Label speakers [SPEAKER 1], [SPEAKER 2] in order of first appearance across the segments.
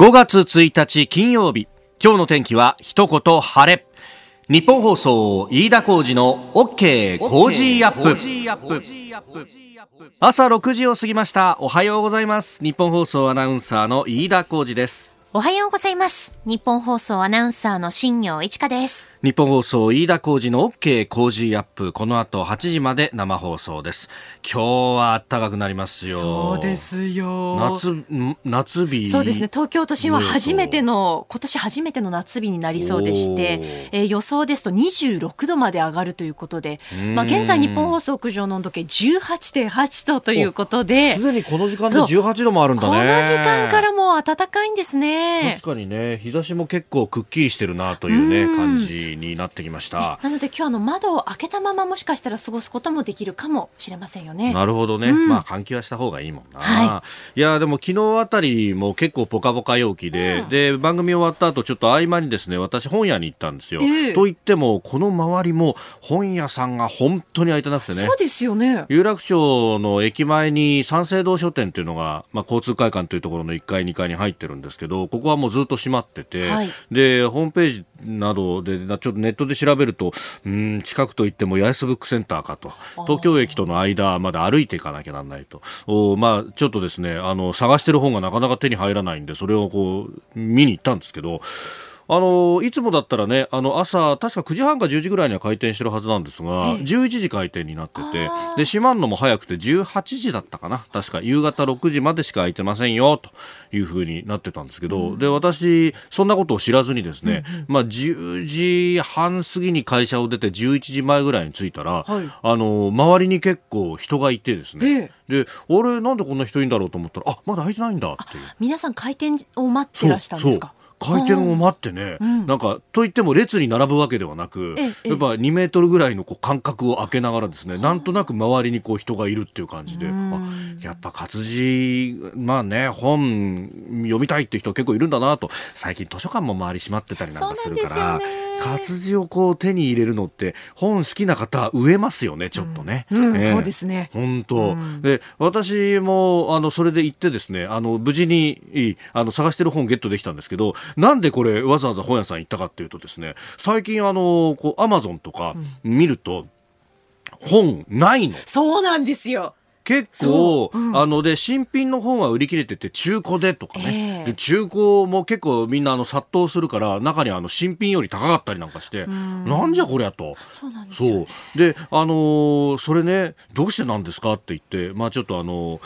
[SPEAKER 1] 5月1日金曜日。今日の天気は一言晴れ。ニッポン放送飯田浩司の OK Cozy up。朝6時を過ぎました。おはようございます。ニッポン放送アナウンサーの飯田浩司です。
[SPEAKER 2] おはようございます。ニッポン放送アナウンサーの新行市佳です。
[SPEAKER 1] ニッポン放送飯田浩司の OK Cozy up。この後8時まで生放送です。今日は暖かくなりますよ。
[SPEAKER 2] そうですよ。
[SPEAKER 1] 夏夏日。
[SPEAKER 2] そうですね。東京都心は初めての今年初めての夏日になりそうでして、えー、予想ですと26度まで上がるということでまあ現在日本放送屋上の温度計18.8度ということです
[SPEAKER 1] でにこの時間で18度もあるんだね。こ
[SPEAKER 2] の時間からもう暖かいんですね
[SPEAKER 1] 確かにね。日差しも結構くっきりしてるなというね感じになってきました。
[SPEAKER 2] なので今日の窓を開けたままもしかしたら過ごすこともできるかもしれませんよね。
[SPEAKER 1] なるほどね、うん、まあ換気はした方がいいもんな、はい、いやでも昨日あたりも結構ポカポカ陽気で、うん、で番組終わった後ちょっと合間にですね私本屋に行ったんですよ、えー、と言ってもこの周りも本屋さんが本当に開いてなくてね。
[SPEAKER 2] そうですよね。
[SPEAKER 1] 有楽町の駅前に三省堂書店っていうのが、まあ、交通会館というところの1階2階に入ってるんですけどここはもうずっと閉まってて、はい、でホームページなどでちょっとネットで調べるとうん近くといっても八重洲ブックセンターかと。東京駅との間まで歩いていかなきゃなんないと。お、まあ、ちょっとですねあの探してる本がなかなか手に入らないんでそれをこう見に行ったんですけどあのいつもだったらねあの朝確か9時半か10時ぐらいには開店してるはずなんですが、ええ、11時開店になっててで閉まるのも早くて18時だったかな。確か夕方6時までしか開いてませんよというふうになってたんですけど、うん、で私そんなことを知らずにですね、うんうん、まあ、10時半過ぎに会社を出て11時前ぐらいに着いたら、はい、あの周りに結構人がいてですね、え、で俺なんでこんな人いるんだろうと思ったらあまだ開いてないんだっていう。
[SPEAKER 2] 皆さん開店を待ってらしたんですか？
[SPEAKER 1] 回転を待ってね、うん、なんかといっても列に並ぶわけではなく、やっぱ2メートルぐらいのこう間隔を空けながらですね、なんとなく周りにこう人がいるっていう感じで、あやっぱ活字、まあね、本読みたいっていう人結構いるんだなと、最近図書館も周り閉まってたりなんかするから、活字をこう手に入れるのって本好きな方植えますよね、ちょっとね。
[SPEAKER 2] うん、そうですね。
[SPEAKER 1] 本当、で、私もあのそれで行ってですね、あの無事にあの探してる本ゲットできたんですけど、なんでこれわざわざ本屋さん行ったかっていうとですね、最近あの、こう、アマゾンとか見ると、本ないの。
[SPEAKER 2] そうなんですよ。
[SPEAKER 1] 結構、う。ん、あので新品の本は売り切れてて中古でとかね、えー、で中古も結構みんなあの殺到するから中にあの新品より高かったりなんかしてなんじゃこりゃと。
[SPEAKER 2] そうなんですよ、ね、
[SPEAKER 1] であのー、それねどうしてなんですかって言ってまあちょっとあのー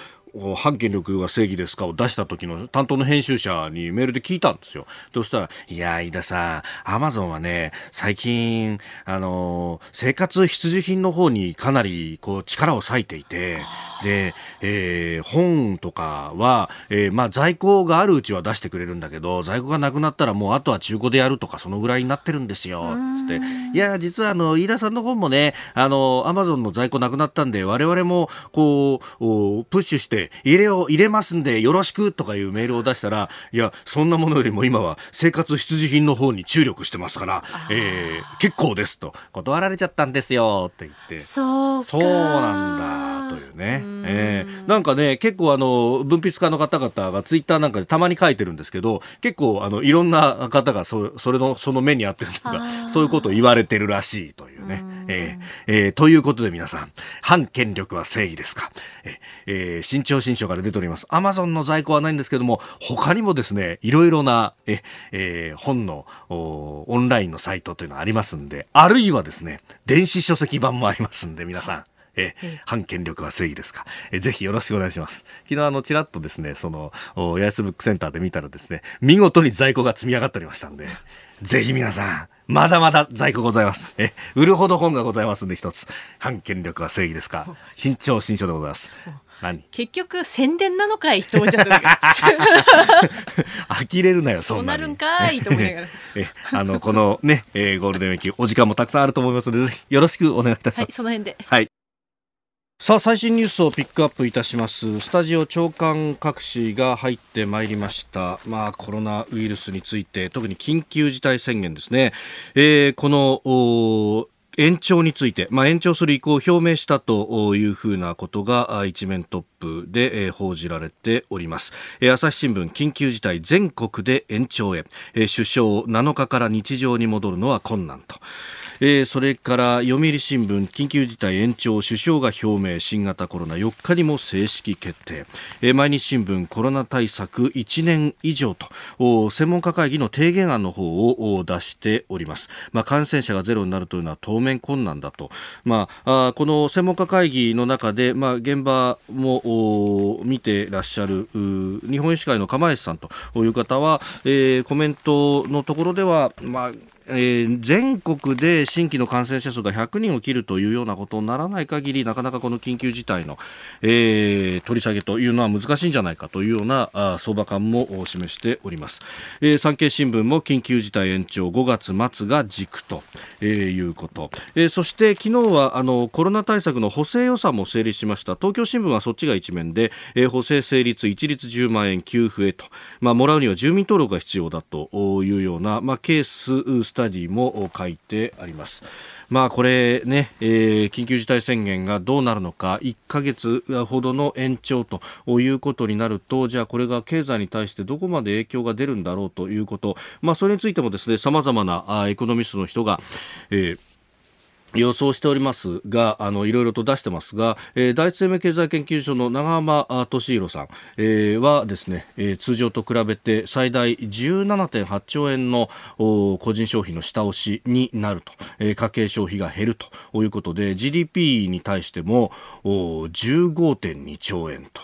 [SPEAKER 1] 反権力が正義ですかを出した時の担当の編集者にメールで聞いたんですよ。そしたら、いや、飯田さん、アマゾンはね、最近、あの、生活必需品の方にかなり、こう、力を割いていて、で、えー、本とかは、えー、まあ、在庫があるうちは出してくれるんだけど、在庫がなくなったらもうあとは中古でやるとか、そのぐらいになってるんですよ。つって、いや、実はあの、飯田さんの本もね、あの、アマゾンの在庫なくなったんで、我々も、こう、プッシュして、入れを入れますんでよろしくとかいうメールを出したら、いや、そんなものよりも今は生活必需品の方に注力してますから、えー、結構ですと、断られちゃったんですよって言って。
[SPEAKER 2] そう
[SPEAKER 1] そうなんだというね。えー、なんかね、結構あの、文筆家の方々がツイッターなんかでたまに書いてるんですけど、結構あの、いろんな方がそそれの、その目にあってるとか、そういうことを言われてるらしいというね。えー、えー、ということで皆さん、反権力は正義ですか？えー、新潮新書から出ております。アマゾンの在庫はないんですけども、他にもですね、いろいろな、え、えー、本のオンラインのサイトというのがありますんで、あるいはですね、電子書籍版もありますんで、皆さん。え反権力は正義ですか？えぜひよろしくお願いします。昨日あの、ちらっとですね、その、八重洲ブックセンターで見たらですね、見事に在庫が積み上がっておりましたんで、ぜひ皆さん、まだまだ在庫ございます。え、売るほど本がございますんで一つ。反権力は正義ですか？新潮新書でございます。何？
[SPEAKER 2] 結局宣伝なのかい？っちゃった
[SPEAKER 1] 呆れるなよ
[SPEAKER 2] そうなるんかいと思いながら
[SPEAKER 1] えあのこのね、えー、ゴールデンウィークお時間もたくさんあると思いますのでぜひよろしくお願いいたします、はい、
[SPEAKER 2] その辺で
[SPEAKER 1] はいさあ最新ニュースをピックアップいたします。スタジオ長官各紙が入ってまいりました。まあコロナウイルスについて特に緊急事態宣言ですね、えー、この延長について、まあ、延長する意向を表明したというふうなことが一面トップで報じられております。朝日新聞緊急事態全国で延長へ。首相7日から日常に戻るのは困難と。えー、それから読売新聞緊急事態延長首相が表明新型コロナ4日にも正式決定、えー、毎日新聞コロナ対策1年以上と専門家会議の提言案の方を出しております、まあ、感染者がゼロになるというのは当面困難だと、まあ、あこの専門家会議の中で、まあ、現場も見てらっしゃる日本医師会の釜石さんという方は、えー、コメントのところでは、まあえー、全国で新規の感染者数が100人を切るというようなことにならない限りなかなかこの緊急事態の、えー、取り下げというのは難しいんじゃないかというようなあ相場感も示しております、えー、産経新聞も緊急事態延長5月末が軸と、えー、いうこと、えー、そして昨日はあのコロナ対策の補正予算も成立しました。東京新聞はそっちが一面で、えー、補正成立一律10万円給付へと、まあ、もらうには住民登録が必要だというような、まあ、ケーススタディも書いてあります。まあこれね、えー、緊急事態宣言がどうなるのか、1ヶ月ほどの延長ということになると、じゃあこれが経済に対してどこまで影響が出るんだろうということ、まあそれについてもですね、様々なエコノミストの人が、えー予想しておりますが、あの、いろいろと出してますが、えー、第一生命経済研究所の長浜俊弘さん、えー、はですね、えー、通常と比べて最大17.8兆円の個人消費の下押しになると、えー、家計消費が減るということで、GDP に対しても15.2兆円と。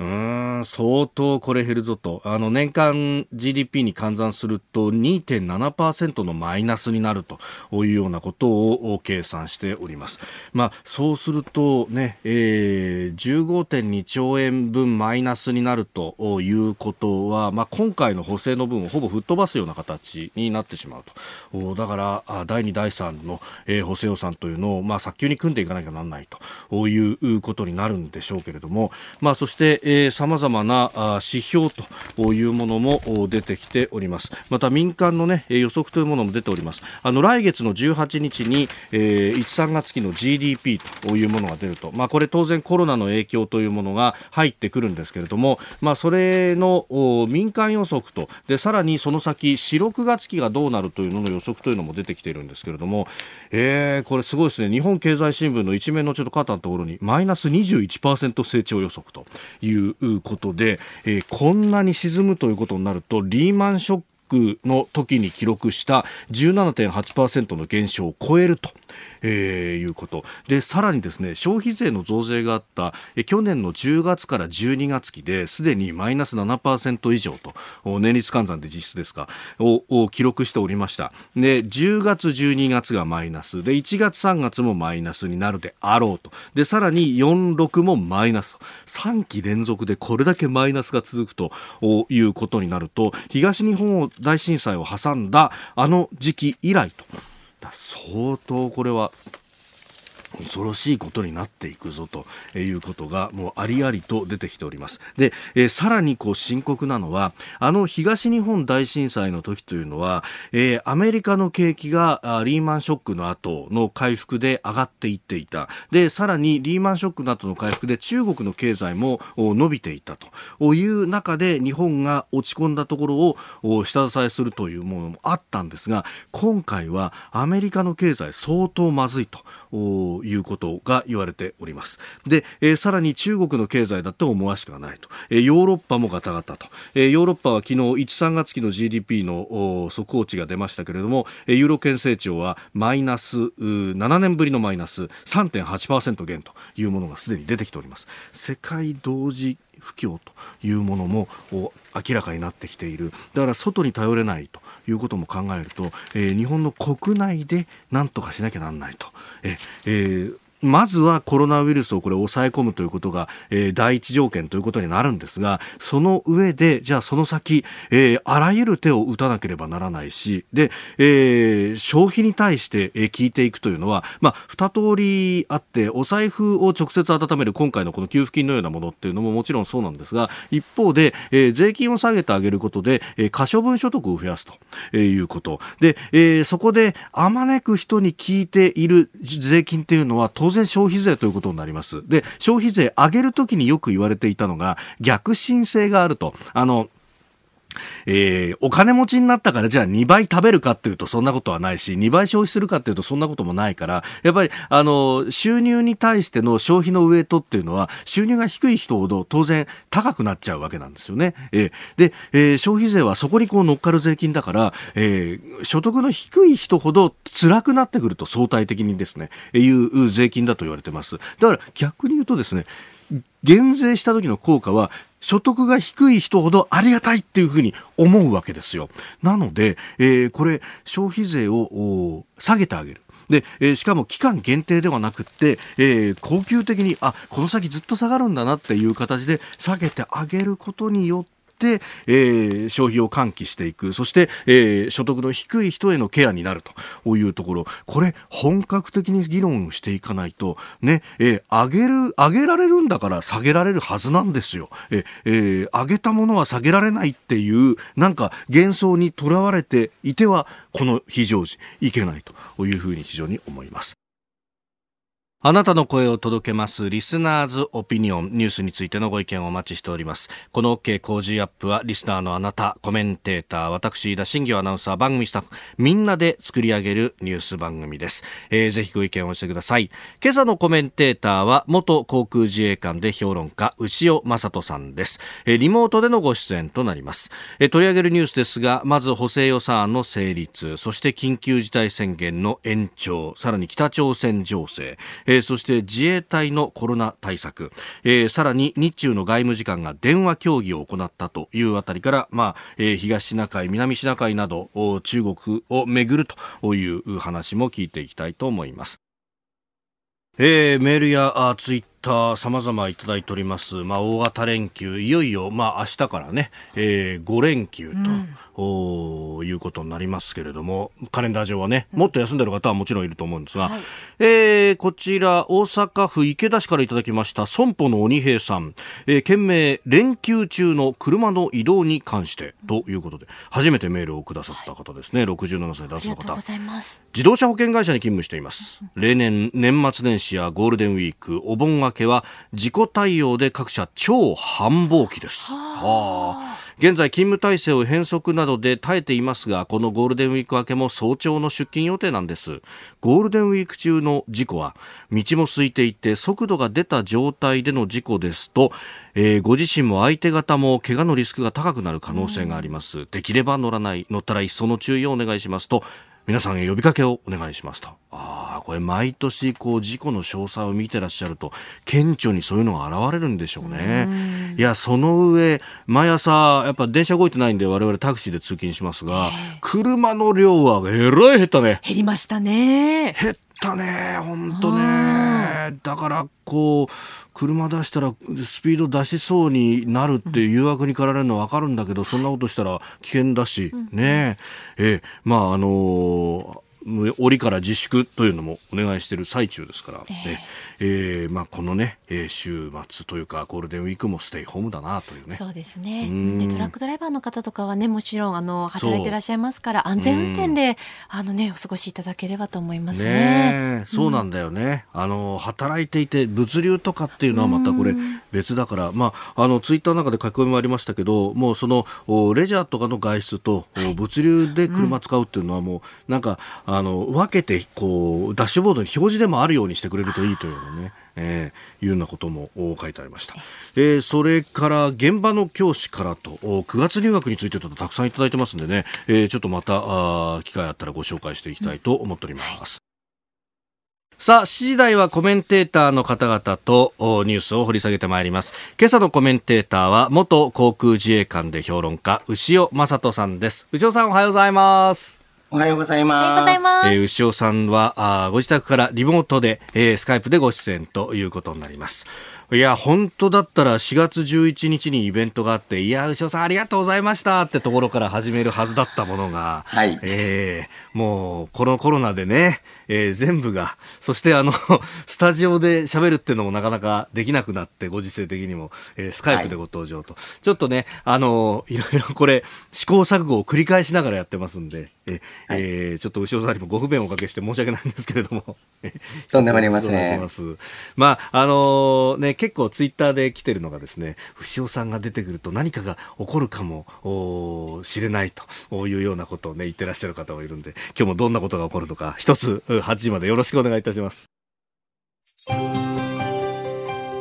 [SPEAKER 1] うん、相当これ減るぞと。あの、年間 GDP に換算すると2.7%のマイナスになるというようなことを計算しております。まあ、そうするとね、えー、15.2兆円分マイナスになるということは、まあ、今回の補正の分をほぼ吹っ飛ばすような形になってしまうと。だから、第2、第3の、えー、補正予算というのを、まあ、早急に組んでいかなきゃならないということになるんでしょうけれども、まあ、そして、さまざまな指標というものも出てきております。また民間の、ね、予測というものも出ております。あの来月の18日に、えー、1、3月期の GDP というものが出ると、まあ、これ当然コロナの影響というものが入ってくるんですけれども、まあ、それの民間予測とでさらにその先4、6月期がどうなるというのの予測というのも出てきているんですけれども、えー、これすごいですね。日本経済新聞の一面のちょっと肩のところにマイナス21%成長予測といういうことで、えー、こんなに沈むということになるとリーマンショックの時に記録した17.8%の減少を超えると。えー、いうこと。でさらにですね消費税の増税があった、え去年の10月から12月期ですでにマイナス7%以上と年率換算で実質ですかを記録しておりました。で10月12月がマイナス。で1月3月もマイナスになるであろうと。でさらに46もマイナスと。3期連続でこれだけマイナスが続くということになると東日本大震災を挟んだあの時期以来と。相当これは恐ろしいことになっていくぞということがもうありありと出てきております。で、えー、さらにこう深刻なのは、あの東日本大震災の時というのは、えー、アメリカの景気がリーマンショックの後の回復で上がっていっていた。で、さらにリーマンショックの後の回復で中国の経済も伸びていたという中で日本が落ち込んだところを下支えするというものもあったんですが、今回はアメリカの経済相当まずいということが言われております。で、えー、さらに中国の経済だと思わしくはないと。えー、ヨーロッパもガタガタと。えー、ヨーロッパは昨日1、3月期の GDP の速報値が出ましたけれどもえ、ユーロ圏成長はマイナス、7年ぶりのマイナス3.8%減というものがすでに出てきております。世界同時不況というものも明らかになってきているだから外に頼れないということも考えると、えー、日本の国内で何とかしなきゃなんないと。ええーまずはコロナウイルスをこれ抑え込むということが、えー、第一条件ということになるんですが、その上で、じゃあその先、えー、あらゆる手を打たなければならないし、で、えー、消費に対して、えー、聞いていくというのは、まあ、二通りあって、お財布を直接温める今回のこの給付金のようなものっていうのももちろんそうなんですが、一方で、えー、税金を下げてあげることで、えー、可処分所得を増やすということ。で、えー、そこで、あまねく人に聞いている税金っていうのは、当当然消費税ということになります。で、消費税上げるときによく言われていたのが、逆進性があると。あの、えー、お金持ちになったからじゃあ2倍食べるかっていうとそんなことはないし、2倍消費するかっていうとそんなこともないから、やっぱり、あの、収入に対しての消費のウエイトっていうのは、収入が低い人ほど当然高くなっちゃうわけなんですよね。えー、で、えー、消費税はそこにこう乗っかる税金だから、えー、所得の低い人ほど辛くなってくると相対的にですね、いう税金だと言われてます。だから逆に言うとですね、減税した時の効果は所得が低い人ほどありがたいっていうふうに思うわけですよ。なので、えー、これ消費税を下げてあげる。で、えー、しかも期間限定ではなくって、えー、恒久的に、あ、この先ずっと下がるんだなっていう形で下げてあげることによって、、えー、消費を喚起していく。そして、えー、所得の低い人へのケアになるというところ。これ本格的に議論していかないとね、えー、上げる上げられるんだから下げられるはずなんですよ、えー、上げたものは下げられないっていうなんか幻想にとらわれていてはこの非常時いけないというふうに非常に思います。あなたの声を届けますリスナーズオピニオンニュースについてのご意見をお待ちしております。この OK 工事アップはリスナーのあなた、コメンテーター、私、田新業アナウンサー、番組スタッフ、みんなで作り上げるニュース番組です。えー、ぜひご意見をしてください。今朝のコメンテーターは元航空自衛官で評論家、牛尾正人さんです。えー、リモートでのご出演となります。えー、取り上げるニュースですが、まず補正予算案の成立、そして緊急事態宣言の延長、さらに北朝鮮情勢、えー、そして自衛隊のコロナ対策、えー、さらに日中の外務次官が電話協議を行ったというあたりから、まあえー、東シナ海、南シナ海など中国をめぐるという話も聞いていきたいと思います。えー、メールやツイッター様々いただいております。まあ、大型連休、いよいよ、まあ、明日からね、えー、5連休と、おいうことになりますけれども、カレンダー上はね、もっと休んでる方はもちろんいると思うんですが、はい、えー、こちら、大阪府池田市からいただきました、損保の鬼平さん、えー、件名、連休中の車の移動に関して、ということで、初めてメールをくださった方ですね、はい、67歳男性の方。自動車保険会社に勤務しています。例年、年末年始やゴールデンウィーク、お盆明けは、自己対応で各社超繁忙期です。はあ現在勤務体制を変則などで耐えていますがこのゴールデンウィーク明けも早朝の出勤予定なんです。ゴールデンウィーク中の事故は道も空いていて速度が出た状態での事故ですと、えー、ご自身も相手方も怪我のリスクが高くなる可能性があります、できれば乗らない乗ったら一層の注意をお願いしますと皆さんへ呼びかけをお願いしますと。ああ、これ毎年こう事故の詳細を見てらっしゃると、顕著にそういうのが現れるんでしょうね。いや、その上、毎朝、やっぱ電車動いてないんで我々タクシーで通勤しますが、車の量はえらい減ったね。
[SPEAKER 2] 減りましたね。
[SPEAKER 1] 減ったね、本当ね。だから、こう、車出したらスピード出しそうになるっていう誘惑に駆られるのは分かるんだけど、そんなことしたら危険だし、ね。え、え。まあ、あのー折から自粛というのもお願いしている最中ですから、えー、えー、まあ、このね、えー、週末というかゴールデンウィークもステイホームだなというね。
[SPEAKER 2] そうですね。でトラックドライバーの方とかはねもちろんあの働いていらっしゃいますから安全運転であの、ね、お過ごしいただければと思いますね。
[SPEAKER 1] ねそうなんだよね、あの働いていて物流とかっていうのはまたこれ別だから、まあ、あのツイッターの中で書き込みもありましたけどもうそのレジャーとかの外出と、物流で車使うっていうのはもうなんかあの分けてこうダッシュボードに表示でもあるようにしてくれるといいというのね。えー、いうようなことも書いてありました、えー、それから現場の教師からと9月入学についてとたくさんいただいてますんでね、えー、ちょっとまたあ機会あったらご紹介していきたいと思っております、うんさあ、7時台はコメンテーターの方々とニュースを掘り下げてまいります。今朝のコメンテーターは元航空自衛官で評論家、牛尾正人さんです。牛尾さんおはようございます。
[SPEAKER 3] おはようございます。おはようござい
[SPEAKER 2] ます。え
[SPEAKER 1] ー、牛尾さんは、あご自宅からリモートで、えー、スカイプでご出演ということになります。いや、本当だったら4月11日にイベントがあって、いや、牛尾さんありがとうございましたってところから始めるはずだったものが、はい。えー、もう、このコロナでね、えー、全部が、そしてあの、スタジオで喋るっていうのもなかなかできなくなって、ご時世的にも、えー、スカイプでご登場と、はい、ちょっとね、あの、いろいろこれ、試行錯誤を繰り返しながらやってますんで、え、はい、えー、ちょっと後ろさんにもご不便をおかけして申し訳ないんですけれども。
[SPEAKER 3] とんでもありませ
[SPEAKER 1] ん。まあ、あのー、ね、結構ツイッターで来てるのがですね、潮さんが出てくると何かが起こるかもしれないというようなことをね、言ってらっしゃる方もいるんで、今日もどんなことが起こるのか、一つ8時までよろしくお願いいたします。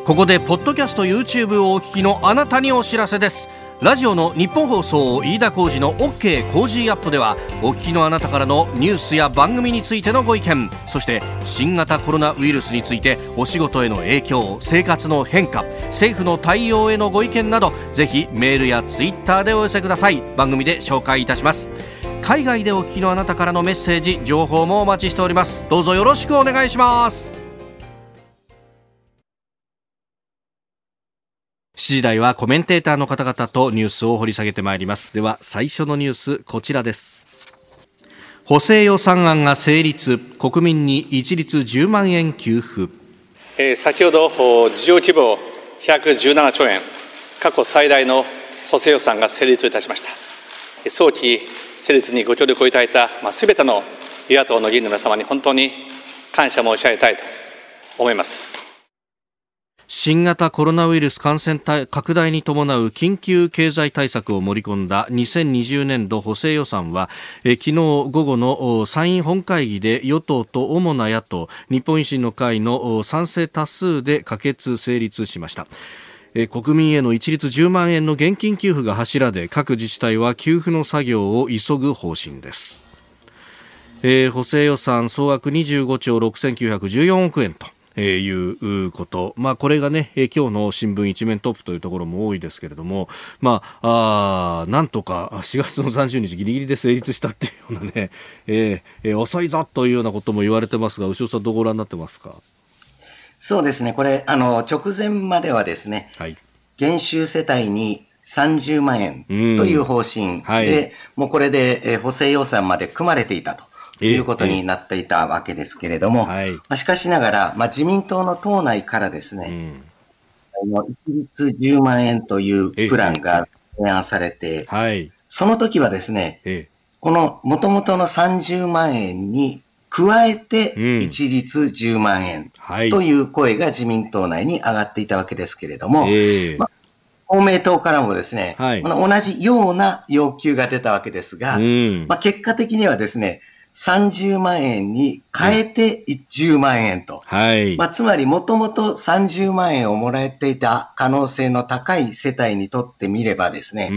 [SPEAKER 1] ここで、ポッドキャスト YouTube をお聞きのあなたにお知らせです。ラジオの日本放送飯田浩司の OK コージーアップではお聞きのあなたからのニュースや番組についてのご意見そして新型コロナウイルスについてお仕事への影響生活の変化政府の対応へのご意見などぜひメールやツイッターでお寄せください。番組で紹介いたします。海外でお聞きのあなたからのメッセージ情報もお待ちしております。どうぞよろしくお願いします。時台はコメンテーターの方々とニュースを掘り下げてまいります。では最初のニュースこちらです。補正予算案が成立。国民に一律10万円給付、
[SPEAKER 4] えー、先ほど事業規模117兆円。過去最大の補正予算が成立いたしました。早期成立にご協力をいただいた、まあ、すべての与野党の議員の皆様に本当に感謝申し上げたいと思います。
[SPEAKER 1] 新型コロナウイルス感染拡大に伴う緊急経済対策を盛り込んだ2020年度補正予算は昨日午後の参院本会議で与党と主な野党日本維新の会の賛成多数で可決成立しました。国民への一律10万円の現金給付が柱で各自治体は給付の作業を急ぐ方針です。えー、補正予算総額25兆6914億円と。えー、いうこと、まあ、これがね、えー、今日の新聞一面トップというところも多いですけれども、まあ、あなんとか4月の30日ギリギリで成立したっていうようなね、えー、遅いぞというようなことも言われてますが、牛尾さんどうご覧になってますか？
[SPEAKER 3] そうですね、これ、あの、直前まではですね、はい、減収世帯に30万円という方針で、はい、もうこれで、えー、補正予算まで組まれていたと。いうことになっていたわけですけれども、まあ、しかしながら、まあ、自民党の党内からですね、うん、一律10万円というプランが提案されて、はい、その時はですね、この元々の30万円に加えて一律10万円という声が自民党内に上がっていたわけですけれども、まあ公明党からもですね、はい、同じような要求が出たわけですが、うん、まあ、結果的にはですね、30万円に変えて10万円と。はい。まあ、つまり、もともと30万円をもらえていた可能性の高い世帯にとってみればですね、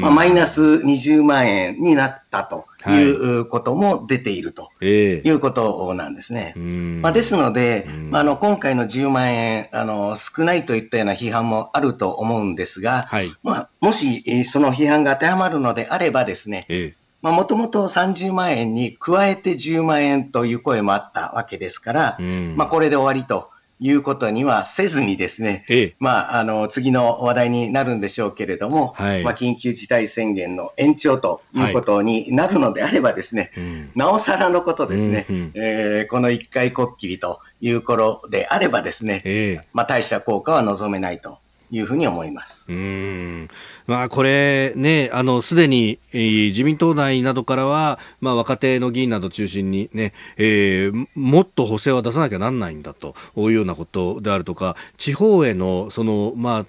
[SPEAKER 3] まあ、マイナス20万円になったということも出ているということなんですね。はいまあ、ですので、まあ、あの今回の10万円あの、少ないといったような批判もあると思うんですが、はい、まあ、もしその批判が当てはまるのであればですね、えもともと30万円に加えて10万円という声もあったわけですから、うん、まあ、これで終わりということにはせずにですね、ええ、まあ、あの、次の話題になるんでしょうけれども、はい、まあ、緊急事態宣言の延長ということになるのであればですね、はい、なおさらのことですね、うんうん、えー、この一回こっきりという頃であればですね、え、まあ、大した効果は望めないというふうに思います。う
[SPEAKER 1] ん。まあ、これね、あの、すでに、えー、自民党内などからは、まあ、若手の議員など中心にね、えー、もっと補正は出さなきゃなんないんだというようなことであるとか、地方への、その、まあ、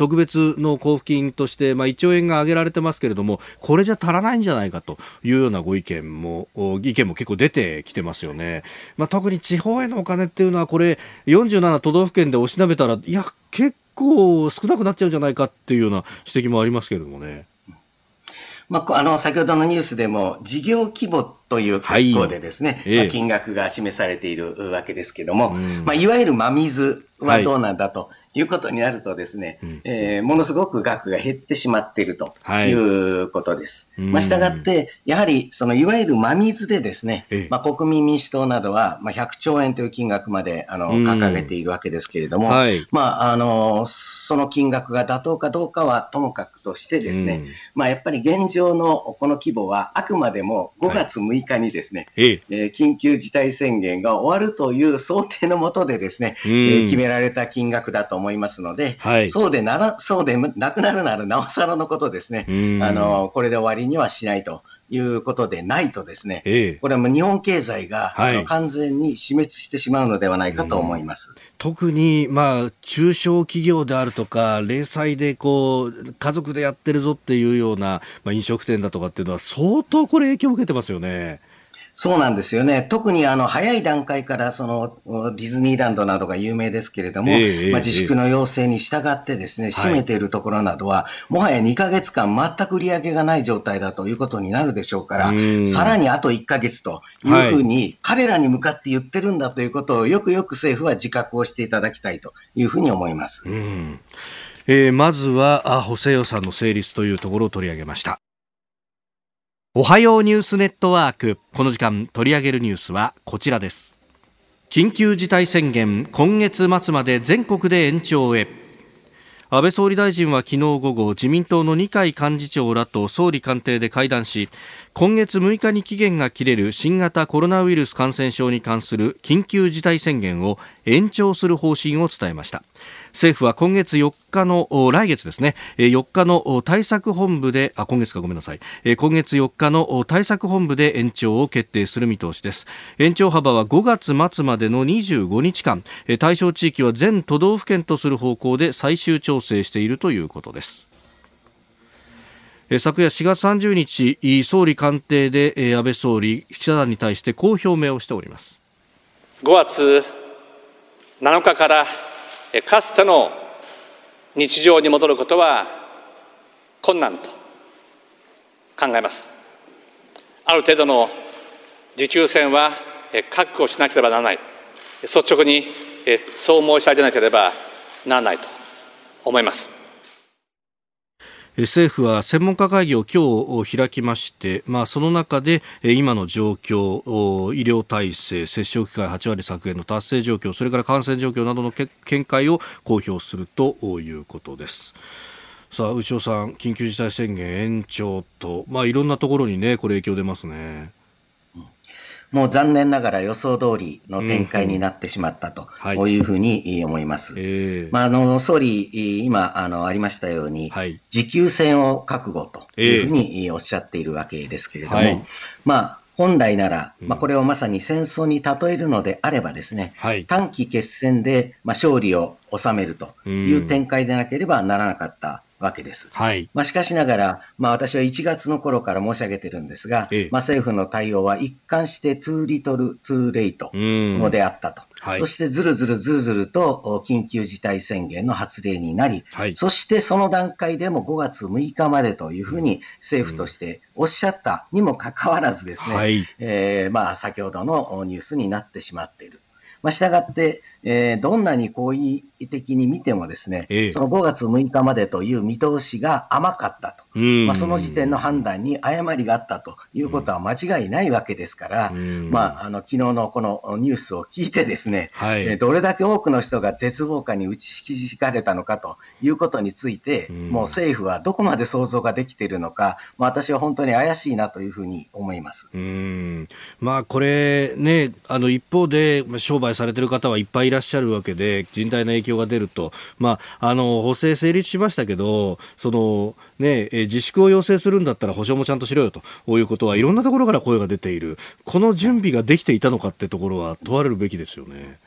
[SPEAKER 1] 特別の交付金として、まあ、1兆円が挙げられてますけれども、これじゃ足らないんじゃないかというようなご意見も、意見も結構出てきてますよね。まあ、特に地方へのお金っていうのは、これ、47都道府県でおしなべたら、いや、結構少なくなっちゃうんじゃないかっていうような指摘もありますけれどもね。
[SPEAKER 3] まあ、あの先ほどのニュースでも事業規模という格好でですね、はい。まあ、金額が示されているわけですけども、まあ、いわゆる真水はどうなんだということになるとですね、はい、えー、ものすごく額が減ってしまっているとい。うことです。はい、まあ、したがって、やはり、そのいわゆる真水でですね、まあ、国民民主党などは、まあ、100兆円という金額まで、あの、掲げているわけですけれども、はい、まあ、あの、その金額が妥当かどうかはともかくとしてですね、まあ、やっぱり現状のこの規模は、あくまでも5月6日にですね、はい、えー、緊急事態宣言が終わるという想定のもとでですね、えー、決められた金額だと思いますので、はい、そうでなら、そうでなくなるならなおさらのことですね、あの、これで終わりにはしないと。いうことでないとですね、ええ、これはもう日本経済が、はい、完全に死滅してしまうのではないかと思います。
[SPEAKER 1] 特に、まあ、中小企業であるとか、零細でこう、家族でやってるぞっていうような、まあ、飲食店だとかっていうのは相当これ影響を受けてますよね。
[SPEAKER 3] そうなんですよね。特にあの早い段階からそのディズニーランドなどが有名ですけれども、えー、まあ、自粛の要請に従ってですね、閉めているところなどは、はい、もはや2ヶ月間全く売り上げがない状態だということになるでしょうから、さらにあと1ヶ月というふうに、彼らに向かって言ってるんだということをよくよく政府は自覚をしていただきたいというふうに思います。
[SPEAKER 1] えー、まずはあ補正予算の成立というところを取り上げました。おはようニュースネットワーク。この時間取り上げるニュースはこちらです。緊急事態宣言今月末まで全国で延長へ。安倍総理大臣は昨日午後自民党の二階幹事長らと総理官邸で会談し今月6日に期限が切れる新型コロナウイルス感染症に関する緊急事態宣言を延長する方針を伝えました。政府は今月4日の来月ですね4日の対策本部であ今月かごめんなさい。今月4日の対策本部で延長を決定する見通しです。延長幅は5月末までの25日間。対象地域は全都道府県とする方向で最終調整しているということです。昨夜4月30日総理官邸で安倍総理記者団に対してこう表明をしております。
[SPEAKER 4] 5月7日からかつての日常に戻ることは困難と考えます。ある程度の持久戦は確保しなければならない。率直にそう申し上げなければならないと思います。
[SPEAKER 1] 政府は専門家会議を今日開きまして、まあ、その中で今の状況、医療体制、接触機会8割削減の達成状況、それから感染状況などの見解を公表するということです。さあ、牛尾さん、緊急事態宣言延長と、まあ、いろんなところにね、これ影響出ますね。
[SPEAKER 3] もう残念ながら予想通りの展開になってしまったと、い。うふうに思います。えー、まあ、あの総理、今あのありましたように、はい、持久戦を覚悟というふうにおっしゃっているわけですけれども、はい、まあ、本来なら、まあ、これをまさに戦争に例えるのであればですね、はい、短期決戦で、まあ、勝利を収めるという展開でなければならなかったわけです。はい。まあ、しかしながら、まあ、私は1月の頃から申し上げてるんですが、ええ、まあ、政府の対応は一貫して too little、too late のであったと。はい、そしてずるずるずるずると緊急事態宣言の発令になり、はい、そしてその段階でも5月6日までというふうに政府としておっしゃったにもかかわらずですね、はい、えー、まあ先ほどのニュースになってしまっている。まあ、したがって、えー、どんなに好意的に見てもですね、ええ、その5月6日までという見通しが甘かったと、まあ、その時点の判断に誤りがあったということは間違いないわけですから、まあ、あの昨日のこのニュースを聞いてですね、はい、どれだけ多くの人が絶望感に打ちひかれたのかということについて、もう政府はどこまで想像ができているのか、まあ、私は本当に怪しいなというふうに思います。
[SPEAKER 1] うん。まあ、これね、あの一方で商売されてる方はいっぱいいらっしゃるわけで、人体の影響が出ると、まあ、あの補正成立しましたけど、そのね、自粛を要請するんだったら保証もちゃんとしろよと。いうことは、いろんなところから声が出ている、この準備ができていたのかってところは問われるべきですよね。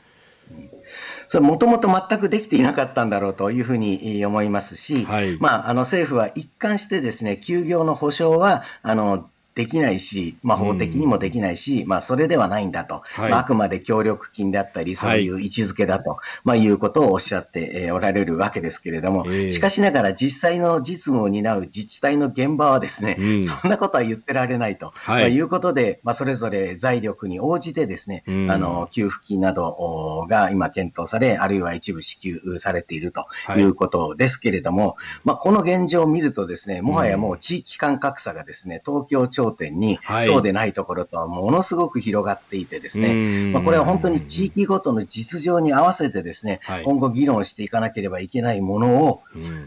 [SPEAKER 3] それもともと全くできていなかったんだろうというふうに思いますし、はい、まあ、あの政府は一貫してですね、休業の保証は、あの、できないし、まあ、法的にもできないし、うん、まあ、それではないんだと、はい、まあ、あくまで協力金であったり、そういう位置づけだと、はいまあ、いうことをおっしゃっておられるわけですけれども、えー、しかしながら実際の実務を担う自治体の現場はですね、うん、そんなことは言ってられないと、はい。まあ、いうことで、まあ、それぞれ財力に応じてですね、うん、あの給付金などが今検討され、あるいは一部支給されているとい。うことですけれども、はい、まあ、この現状を見るとですね、もはやもう地域間格差がですね、東京頂点に、そうでないところとはものすごく広がっていてですね、まあ、これは本当に地域ごとの実情に合わせてですね、はい、今後議論していかなければいけないものを、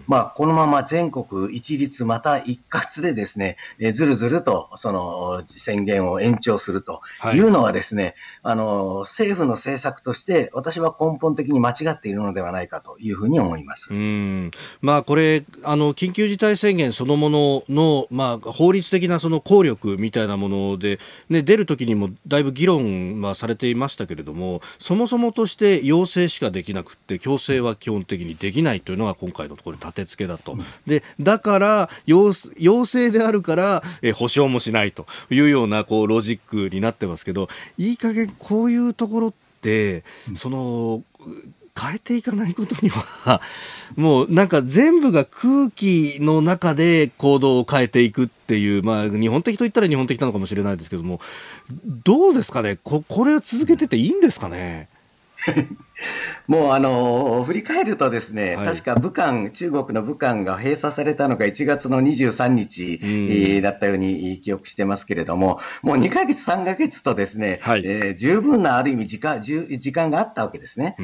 [SPEAKER 3] まあ、このまま全国一律また一括でですね、えずるずるとその宣言を延長するとい。うのはですね、はい、あの、政府の政策として私は根本的に間違っているのではないかというふうに思います。
[SPEAKER 1] うん。まあ、これ、あの、緊急事態宣言そのものの、まあ、法律的なその効力みたいなもので、ね、出るときにもだいぶ議論はされていましたけれども、そもそもとして要請しかできなくて、強制は基本的にできないというのが今回のところ立て付けだと。で、だから要、要請であるから、え保証もしないというような、こう、ロジックになってますけど、いい加減こういうところって、その、変えていかないことには、もうなんか全部が空気の中で行動を変えていくっていう、まあ日本的と言ったら日本的なのかもしれないですけども、どうですかね？ここれを続けてていいんですかね？
[SPEAKER 3] もうあの振り返るとですね、はい、確か武漢、中国の武漢が閉鎖されたのが1月の23日、うん、だったように記憶してますけれども、もう2ヶ月、3ヶ月とですね、はい、えー、十分なある意味時間時間があったわけですね。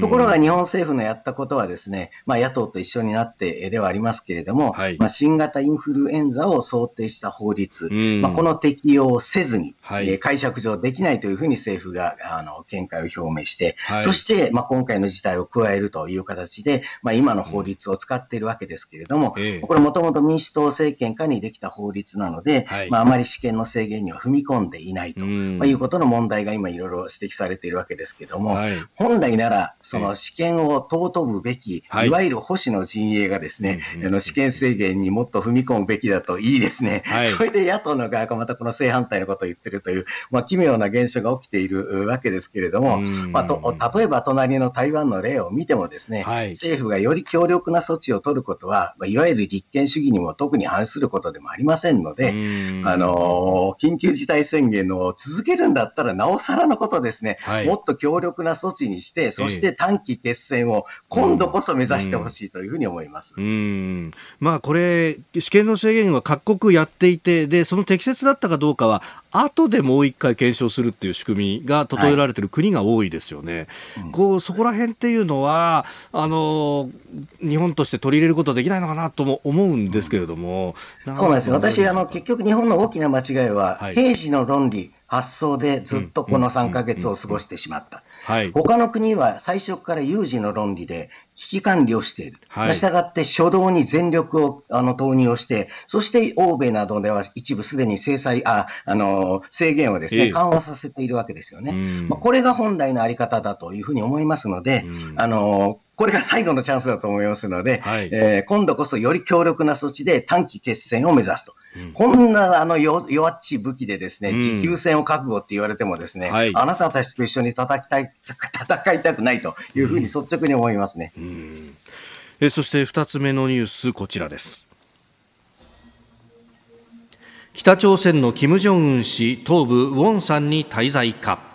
[SPEAKER 3] ところが日本政府のやったことはですね、まあ、野党と一緒になってではありますけれども、はい、まあ、新型インフルエンザを想定した法律、まあ、この適用をせずに、はい、えー、解釈上できないというふうに政府があの見解を表明して、そして、まあ、今回の事態を加えるという形で、まあ、今の法律を使っているわけですけれども、うん、これもともと民主党政権下にできた法律なので、はい、まあ、あまり試験の制限には踏み込んでいないと、まあ、いうことの問題が今いろいろ指摘されているわけですけれども、はい、本来なら、その試験を尊ぶべき、はい、いわゆる保守の陣営がですね、あの試験制限にもっと踏み込むべきだといいですね、それで野党の側がまたこの正反対のことを言ってるという、まあ、奇妙な現象が起きているわけですけれども、まあ、と例えば隣の台湾の例を見てもですね、はい、政府がより強力な措置を取ることは、いわゆる立憲主義にも特に反することでもありませんので、あの緊急事態宣言を続けるんだったら、なおさらのことですね、はい、もっと強力な措置にして、そして短期決戦を今度こそ目指してほしいというふうに思います。
[SPEAKER 1] うん。まあ、これ、試験の制限は各国やっていて、で、その適切だったかどうかは、後でもう一回検証するっていう仕組みが整えられている国が多いですよね。はい、こうそこら辺っていうのはあの日本として取り入れることはできないのかなとも思うんですけれども、
[SPEAKER 3] うん、そうなんです私あの結局日本の大きな間違いは、はい、平時の論理発想でずっとこの3か月を過ごしてしまった。他の国は最初から有事の論理で危機管理をしている。はい、したがって初動に全力をあの投入をして、そして欧米などでは一部すでに制裁、あ、あの、制限をですね、緩和させているわけですよね。まあ、これが本来のあり方だというふうに思いますので、あの、これが最後のチャンスだと思いますので、はい、えー、今度こそより強力な措置で短期決戦を目指すと。うん、こんなあの弱っち武器でですね、持久戦を覚悟って言われてもですね、はい、あなたたちと一緒に戦いたい、戦いたくないというふうに率直に思いますね。うん、
[SPEAKER 1] えそして二つ目のニュース、こちらです。北朝鮮の金正恩氏東部ウォンサンに滞在か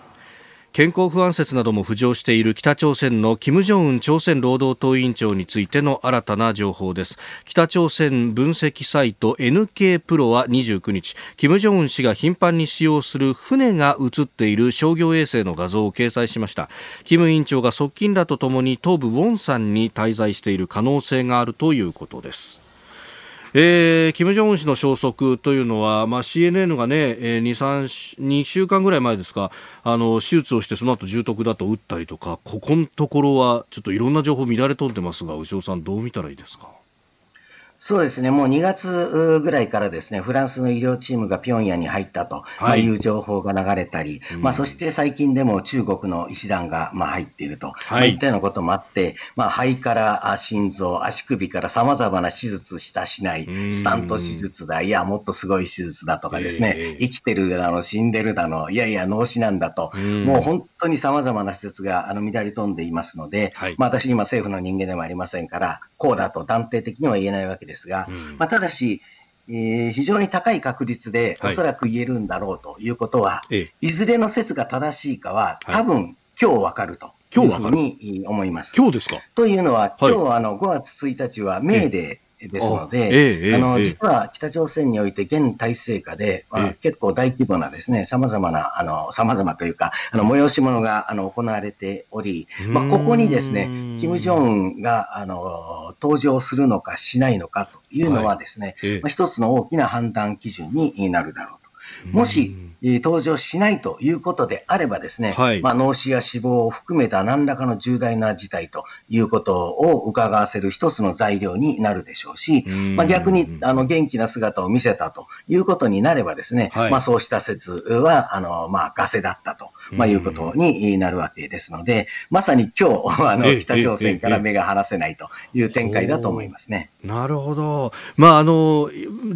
[SPEAKER 1] 健康不安説なども浮上している北朝鮮の金正恩朝鮮労働党委員長についての新たな情報です。北朝鮮分析サイト NK プロは29日金正恩氏が頻繁に使用する船が映っている商業衛星の画像を掲載しました。金委員長が側近らとともに東部ウォンサンに滞在している可能性があるということです。えー、金正恩氏の消息というのは、まあ、CNN がね、えー、2, 2週間ぐらい前ですかあの手術をしてその後重篤だと打ったりとかここのところはちょっといろんな情報乱れ飛んでますが牛尾さんどう見たらいいですか？
[SPEAKER 3] そうですね、もう2月ぐらいからですね、フランスの医療チームが平壌に入ったと、はい、いう情報が流れたり、うん、まあ、そして最近でも中国の医師団がまあ入っていると、はい。まあ、いったようなこともあって、まあ、肺から心臓、足首からさまざまな手術したしない、スタント手術だ、いや、もっとすごい手術だとかですね、えー、生きてるだの、死んでるだの、いやいや、脳死なんだと、うもう本当にさまざまな施設があの乱れ飛んでいますので、はい、まあ、私、今、政府の人間でもありませんから、こうだと断定的には言えないわけですが、うん、まあ、ただし、えー、非常に高い確率でおそらく言えるんだろうということは、はい、いずれの説が正しいかは、多分、今日わかると。いうふうに思います。
[SPEAKER 1] 今日ですか？
[SPEAKER 3] というのは、今日、はい、あの5月1日はメーデー、ですので、あの、実は北朝鮮において現体制下で、まあ、結構大規模なですね、様々な、あの、様々というか、あの、催し物が、あの、行われており、まあ、ここにですね、キム・ジョンウンが、あの、登場するのかしないのかというのはですね、まあ、一つの大きな判断基準になるだろうと。もし、登場しないということであればですね、はい、まあ、脳死や死亡を含めた何らかの重大な事態ということを伺わせる一つの材料になるでしょうし、まあ、逆にあの元気な姿を見せたということになればですね、はい、まあ、そうした説は、あの、まあ、ガセだったと、まあ、いうことになるわけですので、まさに今日、あの、北朝鮮から目が離せないという展開だと思いますね。
[SPEAKER 1] なるほど。まあ、あの、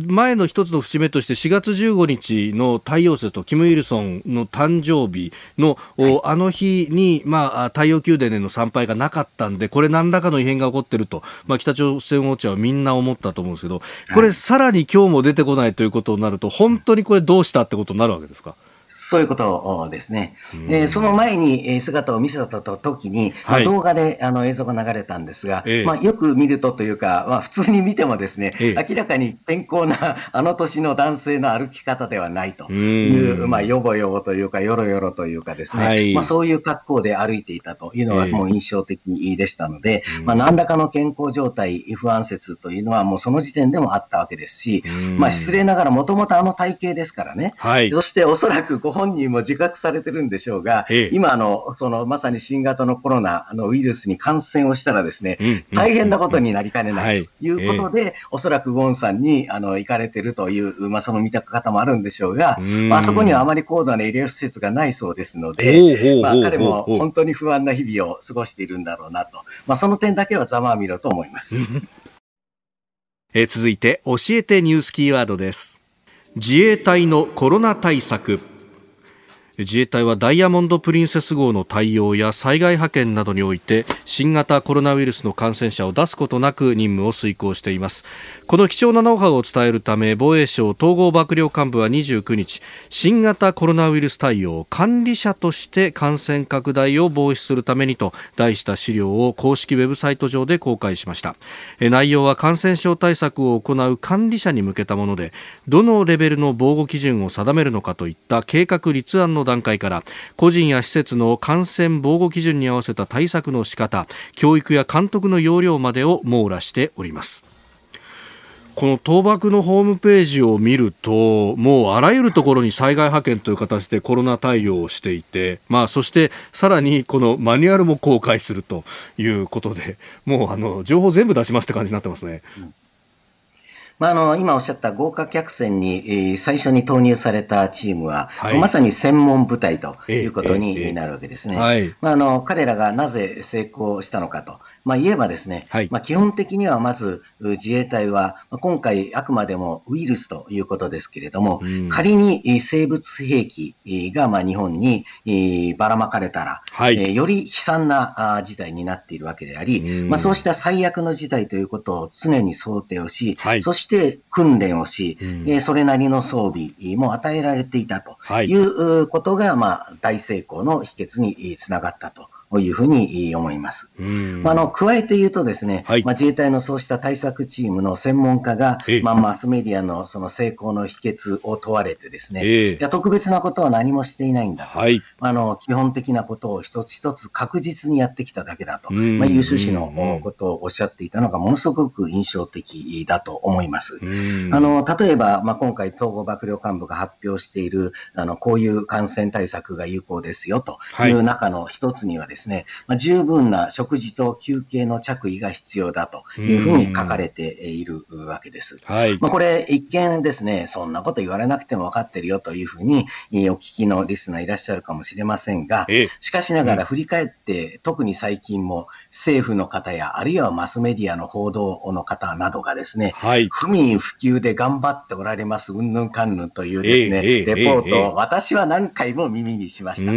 [SPEAKER 1] 前の一つの節目として4月15日の太陽節とキム・イルソンの誕生日の、はい、あの日に、まあ、太陽宮殿への参拝がなかったんで、これ何らかの異変が起こってると、まあ、北朝鮮ウォッチャーはみんな思ったと思うんですけど、これさらに今日も出てこないということになると、本当にこれどうしたってことになるわけですか？
[SPEAKER 3] そういうことですね。えー、その前に姿を見せたときに、はい、まあ、動画であの映像が流れたんですが、えー、まあ、よく見るとというか、まあ、普通に見てもですね、えー、明らかに健康な あの年の男性の歩き方ではないという、まあ、よぼよぼというか、よろよろというかですね、はい、まあ、そういう格好で歩いていたというのはもう印象的でしたので、まあ、何らかの健康状態、不安説というのはもうその時点でもあったわけですし、まあ、失礼ながらもともとあの体型ですからね、はい、そしておそらくご本人も自覚されてるんでしょうが、ええ、今あの、そのまさに新型のコロナのウイルスに感染をしたらですね、うん大変なことになりかねないとい。うことで、おそらくウォンさんにあの行かれてるという、まあ、その見た方もあるんでしょうが、まあそこにはあまり高度な医療施設がないそうですので、まあ、彼も本当に不安な日々を過ごしているんだろうなと、まあ、その点だけはざまあみろと思います。
[SPEAKER 1] え続いて教えてニュースキーワードです。自衛隊のコロナ対策自衛隊はダイヤモンド・プリンセス号の対応や災害派遣などにおいて新型コロナウイルスの感染者を出すことなく任務を遂行しています。この貴重なノウハウを伝えるため防衛省統合幕僚幹部は29日新型コロナウイルス対応管理者として感染拡大を防止するためにと題した資料を公式ウェブサイト上で公開しました。内容は感染症対策を行う管理者に向けたものでどのレベルの防護基準を定めるのかといった計画立案の段階から個人や施設の感染防護基準に合わせた対策の仕方教育や監督の要領までを網羅しておりますこの倒幕のホームページを見ると、もうあらゆるところに災害派遣という形でコロナ対応をしていて、まあそしてさらにこのマニュアルも公開するということで、もうあの情報全部出しますって感じになってますね。うん
[SPEAKER 3] まあ、あの、今おっしゃった豪華客船に、えー、最初に投入されたチームは、はい、まさに専門部隊ということになるわけですね。はい、まあ、あの、彼らがなぜ成功したのかと。まあ、言えばですね、はい、まあ、基本的にはまず自衛隊は、今回あくまでもウイルスということですけれども、うん、仮に生物兵器がまあ日本にばらまかれたら、はい、より悲惨な事態になっているわけであり、うん、まあ、そうした最悪の事態ということを常に想定をし、はい、そして訓練をし、うん、えそれなりの装備も与えられていたと。い。うことが、まあ、大成功の秘訣につながったと。というふうに思います。まあ、あの加えて言うとですね、はい、まあ、自衛隊のそうした対策チームの専門家が、まあ、マスメディアのその成功の秘訣を問われてですね、いや特別なことは何もしていないんだと、はい、あの基本的なことを一つ一つ確実にやってきただけだと、まあ、いう趣旨のことをおっしゃっていたのがものすごく印象的だと思います。あの例えば、まあ、今回統合幕僚幹部が発表しているあのこういう感染対策が有効ですよという中の一つにはですねですね、まあ、十分な食事と休憩の着衣が必要だというふうに書かれているわけです。はい。まあ、これ、一見ですね、そんなこと言われなくても分かってるよというふうにお聞きのリスナーいらっしゃるかもしれませんが、しかしながら振り返って、特に最近も政府の方や、あるいはマスメディアの報道の方などがですね、はい、不眠不休で頑張っておられます、うんぬんかんぬんというですね、レポートを私は何回も耳にしました。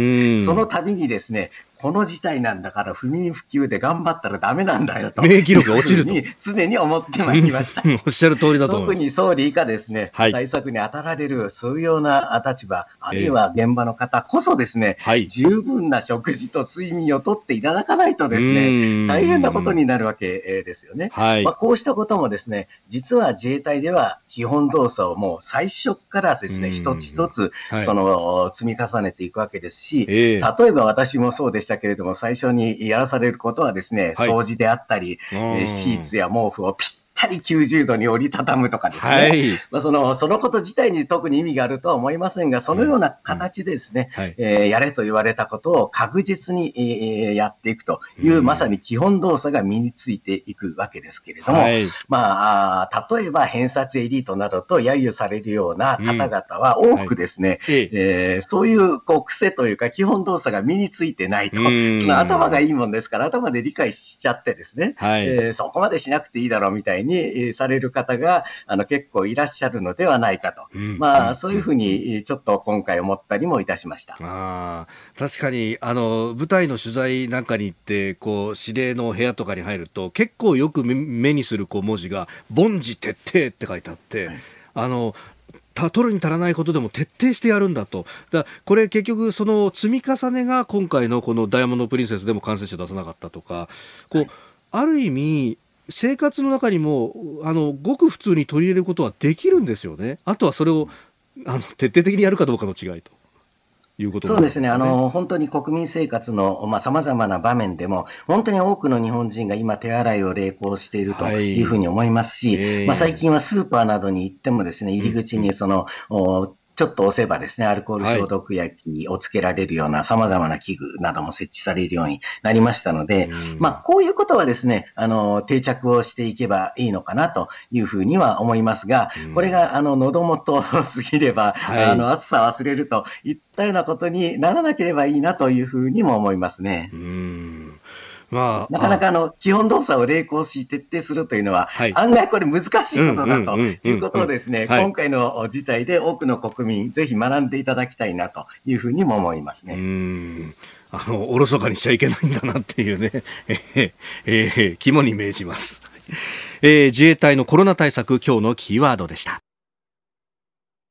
[SPEAKER 3] その度にですね、この事態なんだから不眠不休で頑張ったらダメなんだよと。
[SPEAKER 1] 免疫力が落ちると。
[SPEAKER 3] 常に思ってまいりました。
[SPEAKER 1] おっしゃる通りだと
[SPEAKER 3] 特に総理以下ですね、はい、対策に当たられる、そういうような立場、あるいは現場の方こそですね、えー、十分な食事と睡眠をとっていただかないとですね、大変なことになるわけですよね。はい、まあ、こうしたこともですね、実は自衛隊では基本動作をもう最初からですね、一つ一つ、その、積み重ねていくわけですし、えー、例えば私もそうでしたけれども、最初にやらされることはですね、掃除であったり、シーツや毛布をピッたり90度に折りたたむとかですね、はい、まあ、そのそのこと自体に特に意味があるとは思いませんが、そのような形でですね、うん。はい、えー、やれと言われたことを確実に、えー、やっていくという、うん、まさに基本動作が身についていくわけですけれども、はい、まあ、例えば偏差値エリートなどと揶揄されるような方々は多くですね、うん、えー、そういうこう癖というか基本動作が身についてないと、その頭がいいもんですから頭で理解しちゃってですね、はい、えー、そこまでしなくていいだろうみたいににされる方があの結構いらっしゃるのではないかと、うん、まあ、そういうふうにちょっと今回思ったりもいたしました。
[SPEAKER 1] あ確かにあの舞台の取材なんかに行ってこう指令の部屋とかに入ると結構よく目にするこう文字が「凡事徹底」って書いてあって、はい、あの取るに足らないことでも徹底してやるんだと。だこれ結局その積み重ねが今回のこのダイヤモンドプリンセスでも感染者出さなかったとか、こう、はい、ある意味生活の中にもあのごく普通に取り入れることはできるんですよね。あとはそれをあの徹底的にやるかどうかの違いと。いうこと、
[SPEAKER 3] ね、そうですね。あの、本当に国民生活の、まあ、様々な場面でも、本当に多くの日本人が今手洗いを励行しているというふうに思いますし、はいえー、まあ、最近はスーパーなどに行ってもですね、入り口にその、うんちょっと押せばですね、アルコール消毒液をつけられるような様々な器具なども設置されるようになりましたので、まあ、こういうことはですね、あの、定着をしていけばいいのかなというふうには思いますが、これが、あの、喉元過ぎれば、はい、あの、暑さ忘れるといったようなことにならなければいいなというふうにも思いますね。うんまあ、なかなかあの基本動作を励行し徹底するというのは、はい、案外これ難しいことだということをですね、今回の事態で多くの国民、ぜひ学んでいただきたいなというふうにも思いますね。うん
[SPEAKER 1] あの、おろそかにしちゃいけないんだなっていうね、えー、えー、肝に銘じます。えー、自衛隊のコロナ対策、今日のキーワードでした。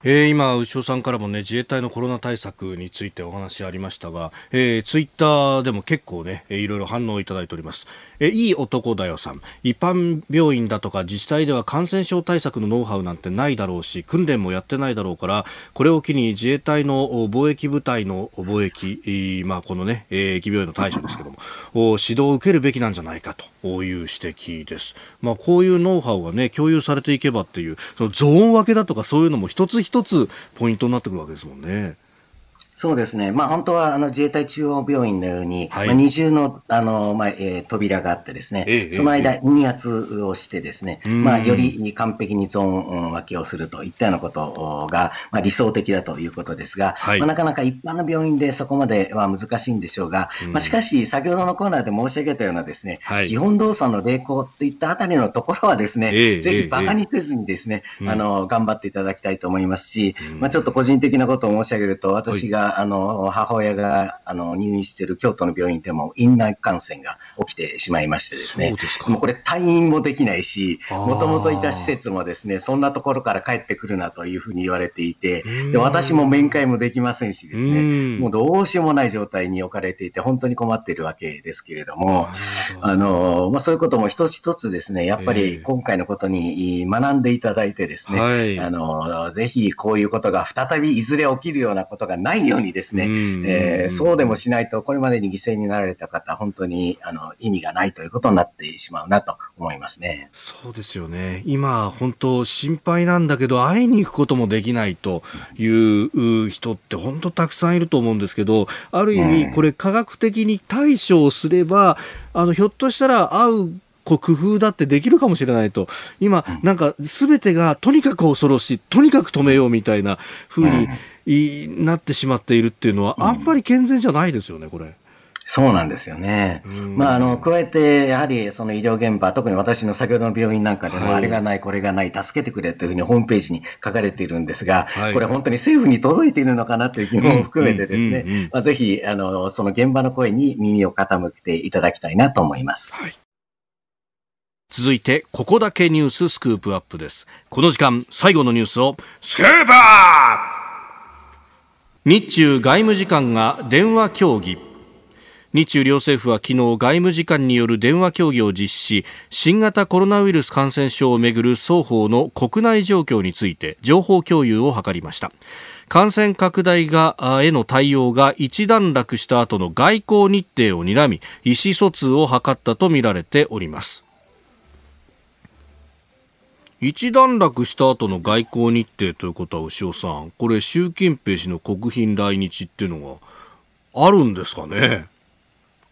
[SPEAKER 1] えー、今、牛尾さんからもね、自衛隊のコロナ対策についてお話ありましたが、えー、ツイッターでも結構ね、いろいろ反応いただいております。え、いい男だよさん。一般病院だとか自治体では感染症対策のノウハウなんてないだろうし、訓練もやってないだろうから、これを機に自衛隊の貿易部隊の貿易、まあ、このね、え、疫病への対処ですけども、指導を受けるべきなんじゃないかという指摘です。まあ、こういうノウハウがね、共有されていけばっていう、そのゾーン分けだとかそういうのも一つ一つポイントになってくるわけですもんね。
[SPEAKER 3] そうですね、まあ、本当はあの自衛隊中央病院のように、はい、まあ、二重のあの、まあえー、扉があってですね、ええ、その間、二圧をしてですね、まあ、より完璧にゾーン分けをするといったようなことが、まあ、理想的だということですが、はい、まあ、なかなか一般の病院でそこまでは難しいんでしょうが、まあ、しかし、先ほどのコーナーで申し上げたようなですね、はい、基本動作の励行といったあたりのところはですね、え、ぜひ馬鹿にせずにですね、あの、頑張っていただきたいと思いますし、まあ、ちょっと個人的なことを申し上げると、私が、あの、母親が、あの、入院している京都の病院でも、院内感染が起きてしまいましてですね。うもうこれ退院もできないし、もともといた施設もですね、そんなところから帰ってくるなというふうに言われていて、で私も面会もできませんしですね、もうどうしようもない状態に置かれていて、本当に困っているわけですけれども、あの、まあ、そういうことも一つ一つですね、やっぱり今回のことに学んでいただいてですね、あの、ぜひこういうことが再びいずれ起きるようなことがないようにですね、えー、そうでもしないと、これまでに犠牲になられた方、本当にあの意味がないということになってしまうなと思いますね。
[SPEAKER 1] そうですよね。今、本当心配なんだけど、会いに行くこともできないという人って本当たくさんいると思うんですけど、ある意味、これ科学的に対処をすれば、あの、ひょっとしたら会うこう工夫だってできるかもしれないと。今、なんか全てがとにかく恐ろしいとにかく止めようみたいな風になってしまっているっていうのは、あんまり健全じゃないですよね、これ。
[SPEAKER 3] そうなんですよね。まあ、あの、加えて、やはり、その医療現場、特に私の先ほどの病院なんかでも、はい、あれがない、これがない、助けてくれというふうにホームページに書かれているんですが、はい、これ本当に政府に届いているのかなという疑問も含めてですね、まあ、ぜひ、あの、その現場の声に耳を傾けていただきたいなと思います。はい
[SPEAKER 1] 続いて、ここだけニューススクープアップです。この時間、最後のニュースを、スクープアップ日中外務次官が電話協議。日中両政府は昨日外務次官による電話協議を実施し新型コロナウイルス感染症をめぐる双方の国内状況について情報共有を図りました感染拡大がへの対応が一段落した後の外交日程を睨み意思疎通を図ったとみられております一段落した後の外交日程ということは牛尾さんこれ習近平氏の国賓来日っていうのがあるんですかね？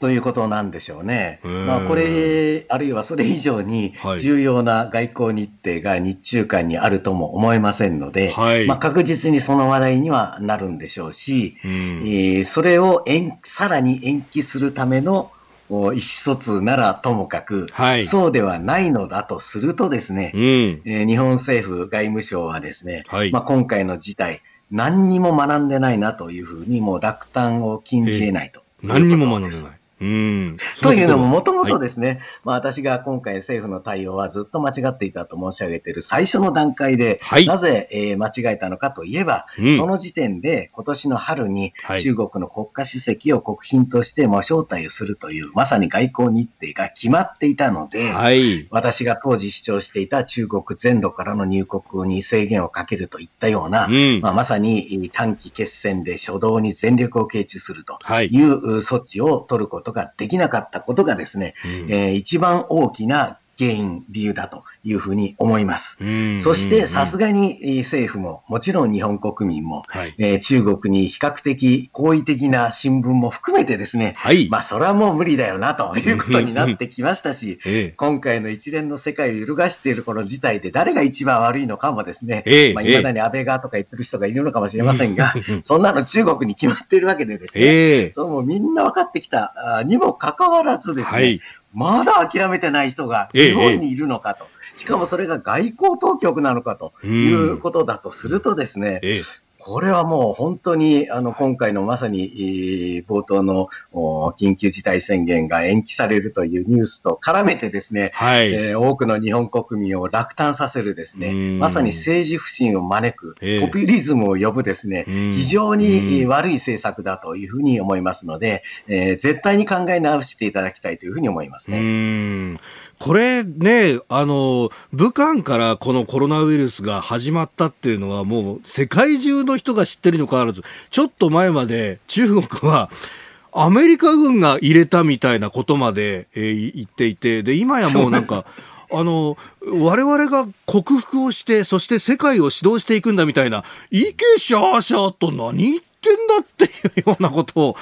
[SPEAKER 3] ということなんでしょうね。まあ、これ、あるいはそれ以上に重要な外交日程が日中間にあるとも思えませんので、はい、まあ、確実にその話題にはなるんでしょうし、うん、えー、それを延さらに延期するための意思疎通ならともかく、はい、そうではないのだとするとですね、うん、えー、日本政府外務省はですね、はい、まあ、今回の事態、何にも学んでないなというふうに、もう落胆を禁じ得ないと、
[SPEAKER 1] えー、何にも学んでない。う
[SPEAKER 3] ん。というのも、もともとですね、はい、まあ私が今回政府の対応はずっと間違っていたと申し上げている最初の段階で、はい、なぜ、えー、間違えたのかといえば、うん、その時点で今年の春に中国の国家主席を国賓としても招待をするという、まさに外交日程が決まっていたので、はい、私が当時主張していた中国全土からの入国に制限をかけるといったような、うん、まあ、まさに短期決戦で初動に全力を傾注するとい。う措置を取ることことができなかったことがですね、うん、えー、一番大きな原因、理由だというふうに思います。そして、さすがに政府も、もちろん日本国民も、はい、えー、中国に比較的好意的な新聞も含めてですね、はい、まあ、それはもう無理だよなということになってきましたし、今回の一連の世界を揺るがしているこの事態で誰が一番悪いのかもですね、えまあ、未だに安倍側とか言ってる人がいるのかもしれませんが、そんなの中国に決まっているわけでですね、えそのみんな分かってきたにもかかわらずですね、はい。まだ諦めてない人が日本にいるのかと。しかもそれが外交当局なのかということだとするとですね、これはもう本当に、あの、今回のまさに、冒頭の緊急事態宣言が延期されるというニュースと絡めてですね、はい、えー、多くの日本国民を落胆させるですね、まさに政治不信を招く、ポピュリズムを呼ぶですね、非常に悪い政策だというふうに思いますので、えー、絶対に考え直していただきたいというふうに思いますね。
[SPEAKER 1] これね、あの、武漢からこのコロナウイルスが始まったっていうのはもう世界中の人が知ってるにもかかわらず、ちょっと前まで中国はアメリカ軍が入れたみたいなことまで、えー、言っていて、で、今やもうなんか、あの、我々が克服をして、そして世界を指導していくんだみたいな、いけしゃーしゃーと何言ってんだっていうようなことを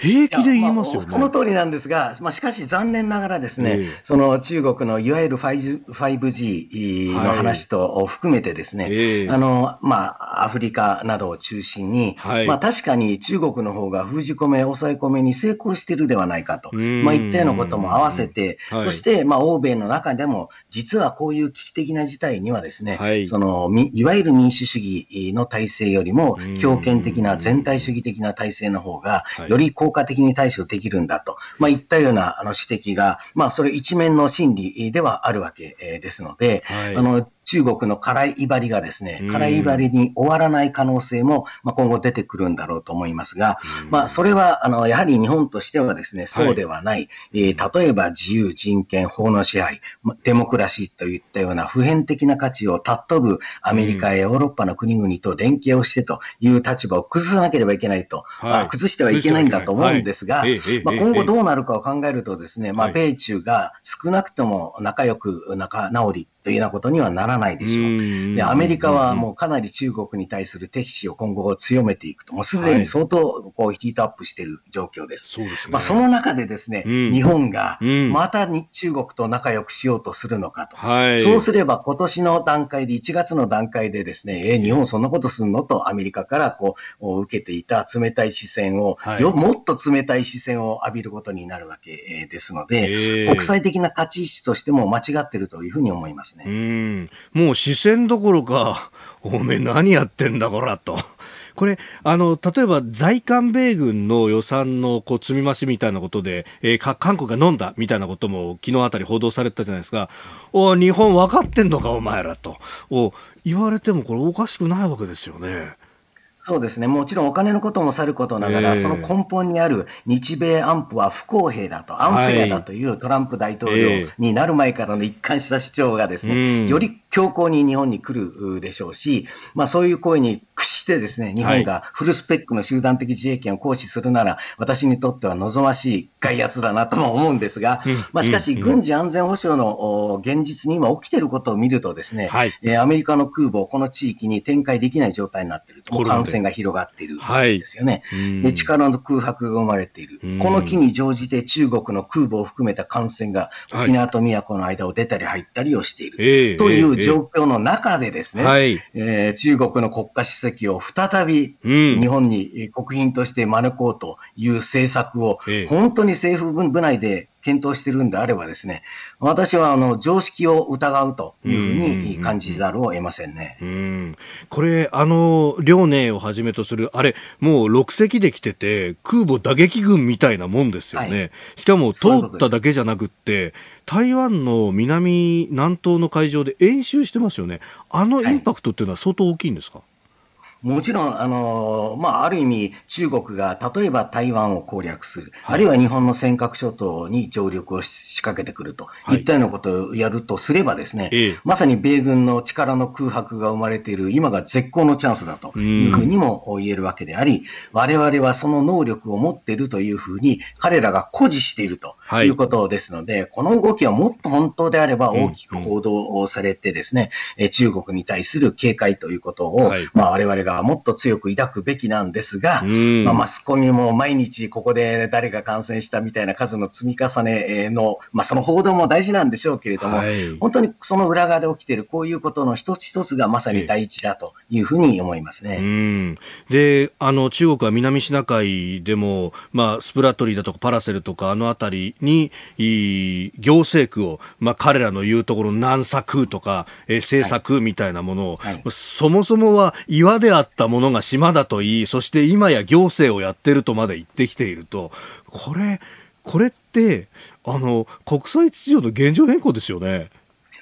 [SPEAKER 1] 平気で言いますよね。
[SPEAKER 3] その通りなんですが、まあ、しかし残念ながらですね、えー、その中国のいわゆる 5G の話と含めてですね、はい。えー、あの、まあ、アフリカなどを中心に、はい、まあ、確かに中国の方が封じ込め、抑え込めに成功しているではないかと、まあ、いったようなことも合わせて、はい、そして、まあ、欧米の中でも、実はこういう危機的な事態にはですね、その、いわゆる民主主義の体制よりも、強権的な全体主義的な体制の方が、より効果的に対処できるんだと、まあ、いったようなあの指摘が、まあ、それ一面の心理ではあるわけですので、はい、あの中国の辛い威張りがですね、辛い威張りに終わらない可能性も、まあ、今後出てくるんだろうと思いますが、まあ、それは、あの、やはり日本としてはですね、そうではない、はい、えー、例えば自由、人権、法の支配、デモクラシーといったような普遍的な価値を尊ぶアメリカやヨーロッパの国々と連携をしてという立場を崩さなければいけないと、はい、崩してはいけないんだと思うんですが、まあ、今後どうなるかを考えるとですね、まあ、米中が少なくとも仲良く仲直りというようなことにはならないでしょう。で、アメリカはもうかなり中国に対する敵視を今後強めていくと、もうすでに相当こうヒートアップしている状況です。そうですね。まあその中でですね、日本がまたに中国と仲良くしようとするのかと。はい、そうすれば今年の段階で、1月の段階でですね、えー、日本そんなことすんのとアメリカからこう受けていた冷たい視線を、はい、よもっと冷たい視線を浴びることになるわけですので、国際的な立ち位置としても間違っているというふうに思いますね。う
[SPEAKER 1] んもう視線どころか、おめえ何やってんだこらと。これあの例えば在韓米軍の予算のこう積み増しみたいなことで、えー、韓国が飲んだみたいなことも昨日あたり報道されてたじゃないですか、お日本分かってんのか、お前らとお言われてもこれおかしくないわけですよね。
[SPEAKER 3] そうですね。もちろんお金のこともさることながら、えー、その根本にある日米安保は不公平だと、アンフェアだというトランプ大統領になる前からの一貫した主張がですね、より強硬に日本に来るでしょうし、まあそういう声に屈してですね、日本がフルスペックの集団的自衛権を行使するなら、私にとっては望ましい外圧だなとも思うんですが、まあしかし軍事安全保障の現実に今起きていることを見るとですね、はい、アメリカの空母、この地域に展開できない状態になっていると。感染が広がっているんですよね。はい、力の空白が生まれている。この機に乗じて中国の空母を含めた感染が沖縄と宮古の間を出たり入ったりをしている。はい、という状況の中でですね、はい、えー、中国の国家主席を再び日本に国賓として招こうという政策を、本当に政府部内で検討しているんであればですね、私はあの常識を疑うというふうに感じざるを得ませんね。
[SPEAKER 1] うんこれ、あの、遼寧をはじめとする、あれ、もう6隻で来てて、空母打撃群みたいなもんですよね。はい、しかも通っただけじゃなくって、台湾の南、南東の海上で演習してますよね。あのインパクトっていうのは相当大きいんですか、はい
[SPEAKER 3] もちろん、あのまあ、ある意味、中国が例えば台湾を攻略する、はい、あるいは日本の尖閣諸島に上陸を仕掛けてくると、はい、いったようなことをやるとすればですね、ええ、まさに米軍の力の空白が生まれている今が絶好のチャンスだというふうにも言えるわけであり、我々はその能力を持っているというふうに彼らが誇示しているということですので、はい、この動きはもっと本当であれば大きく報道されてですね、うん。うん、中国に対する警戒ということを、はい、まあ、我々ががもっと強く抱くべきなんですが、まあ、マスコミも毎日ここで誰が感染したみたいな数の積み重ねの、まあ、その報道も大事なんでしょうけれども、はい、本当にその裏側で起きているこういうことの一つ一つがまさに第一だというふうに思いますね。
[SPEAKER 1] で、あの、中国は南シナ海でも、まあ、スプラトリーだとかパラセルとかあの辺りに、行政区を、まあ、彼らの言うところ南作とか、え政策みたいなものを、はい。はい、そもそもは岩であったものが島だといい、そして今や行政をやってるとまで言ってきていると、これ、これって、あの、国際秩序の現状変更ですよね。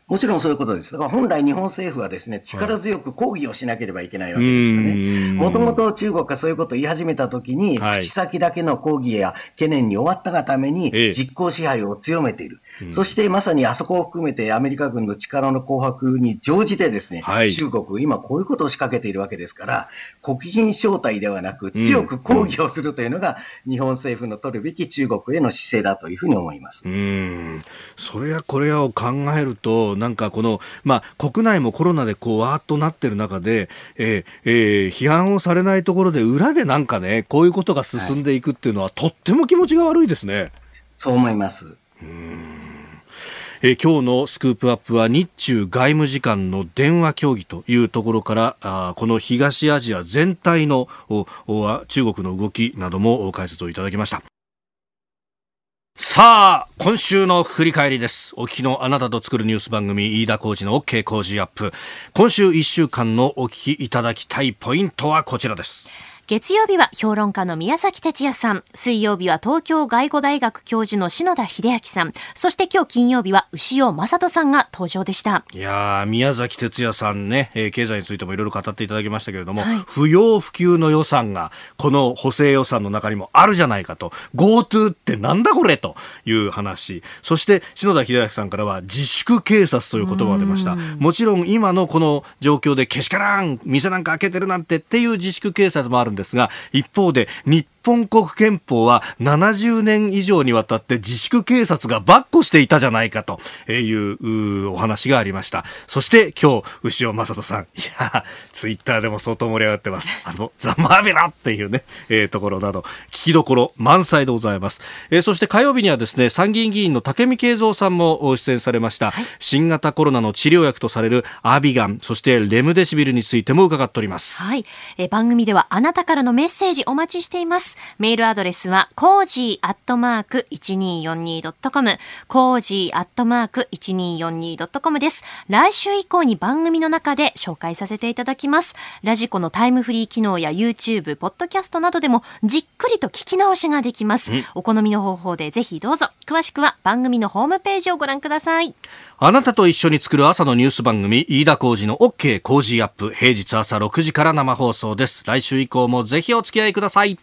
[SPEAKER 3] もちろんそういうことです。だから本来日本政府はですね、力強く抗議をしなければいけないわけですよね。もともと中国がそういうことを言い始めたときに、口先だけの抗議や懸念に終わったがために、実効支配を強めている。そしてまさにあそこを含めてアメリカ軍の力の空白に乗じてですね、はい、中国、今こういうことを仕掛けているわけですから、国賓招待ではなく強く抗議をするというのが、日本政府の取るべき中国への姿勢だというふうに思います。う
[SPEAKER 1] んそれやこれやを考えると、なんかこの、まあ、国内もコロナでこうわーっとなってる中で、えーえー、批判をされないところで裏でなんかね、こういうことが進んでいくっていうのは、はい、とっても気持ちが悪いですね。
[SPEAKER 3] そう思います。
[SPEAKER 1] えー、今日のスクープアップは日中外務次官の電話協議というところからあこの東アジア全体の中国の動きなども解説をいただきましたさあ、今週の振り返りです。お聞きのあなたと作るニュース番組、飯田浩二の OK 工事アップ。今週1週間のお聞きいただきたいポイントはこちらです。
[SPEAKER 2] 月曜日は評論家の宮崎哲也さん、水曜日は東京外語大学教授の篠田秀明さん、そして今日金曜日は牛尾正人さんが登場でした。
[SPEAKER 1] いや宮崎哲也さんね、えー、経済についてもいろいろ語っていただきましたけれども、はい、不要不急の予算がこの補正予算の中にもあるじゃないかと、GoTo ってなんだこれという話、そして篠田秀明さんからは自粛警察という言葉が出ました。もちろん今のこの状況でけしからん、店なんか開けてるなんてっていう自粛警察もあるんですが、一方で日本国憲法は70年以上にわたって自粛警察が跋扈していたじゃないかというお話がありました。そして今日、潮匡人さん、いや、ツイッターでも相当盛り上がってます。あの、ザ・マーベラっていうね、えー、ところなど、聞きどころ満載でございます。えー、そして火曜日にはですね、参議院議員の武見敬三さんも出演されました、はい、新型コロナの治療薬とされるアビガン、そしてレムデシビルについても伺っております。
[SPEAKER 2] はい。えー、番組ではあなたからのメッセージお待ちしています。メールアドレスは、 cozy アットマーク 1242.com、cozy アットマーク 1242.com です。来週以降に番組の中で紹介させていただきます。ラジコのタイムフリー機能や YouTube、ポッドキャストなどでもじっくりと聞き直しができます。お好みの方法でぜひどうぞ。詳しくは番組のホームページをご覧ください。
[SPEAKER 1] あなたと一緒に作る朝のニュース番組、飯田浩司の OK Cozy up、平日朝6時から生放送です。来週以降もぜひお付き合いください。